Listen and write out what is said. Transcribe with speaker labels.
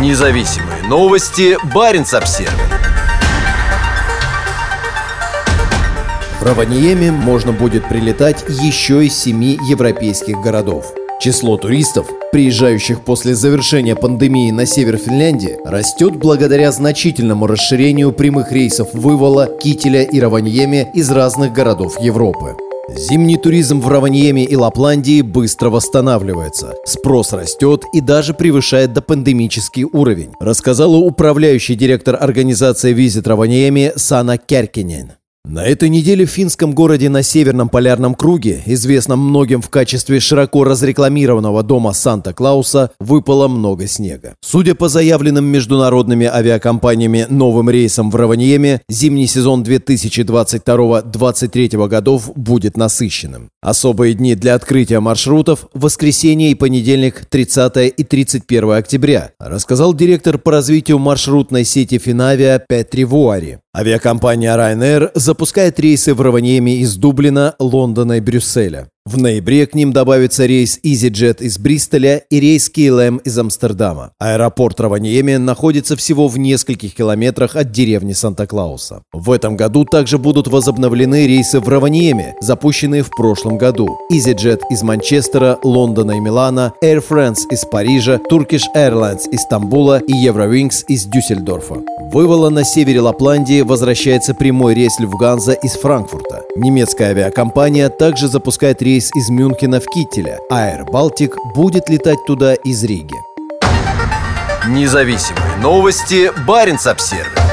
Speaker 1: Независимые новости. Барин обсерва
Speaker 2: В Раваньеме можно будет прилетать еще из семи европейских городов. Число туристов, приезжающих после завершения пандемии на север Финляндии, растет благодаря значительному расширению прямых рейсов Вывола, Кителя и Раваньеме из разных городов Европы. Зимний туризм в Раваньеме и Лапландии быстро восстанавливается. Спрос растет и даже превышает допандемический уровень, рассказала управляющий директор организации «Визит Раваньеме» Сана Кяркинен. На этой неделе в финском городе на Северном полярном круге, известном многим в качестве широко разрекламированного дома Санта-Клауса, выпало много снега. Судя по заявленным международными авиакомпаниями новым рейсам в Раваньеме, зимний сезон 2022-2023 годов будет насыщенным. Особые дни для открытия маршрутов – воскресенье и понедельник 30 и 31 октября, рассказал директор по развитию маршрутной сети Финавиа Петри Вуари. Авиакомпания Ryanair запускает рейсы в Раваньеме из Дублина, Лондона и Брюсселя. В ноябре к ним добавится рейс EasyJet из Бристоля и рейс KLM из Амстердама. Аэропорт Раваньеме находится всего в нескольких километрах от деревни Санта-Клауса. В этом году также будут возобновлены рейсы в Раваньеме, запущенные в прошлом году. EasyJet из Манчестера, Лондона и Милана, Air France из Парижа, Turkish Airlines из Стамбула и Eurowings из Дюссельдорфа. Вывола на севере Лапландии возвращается прямой рейс Люфганза из Франкфурта. Немецкая авиакомпания также запускает рейс из Мюнхена в Киттеля, а Air будет летать туда из Риги.
Speaker 1: Независимые новости. Барин обсервис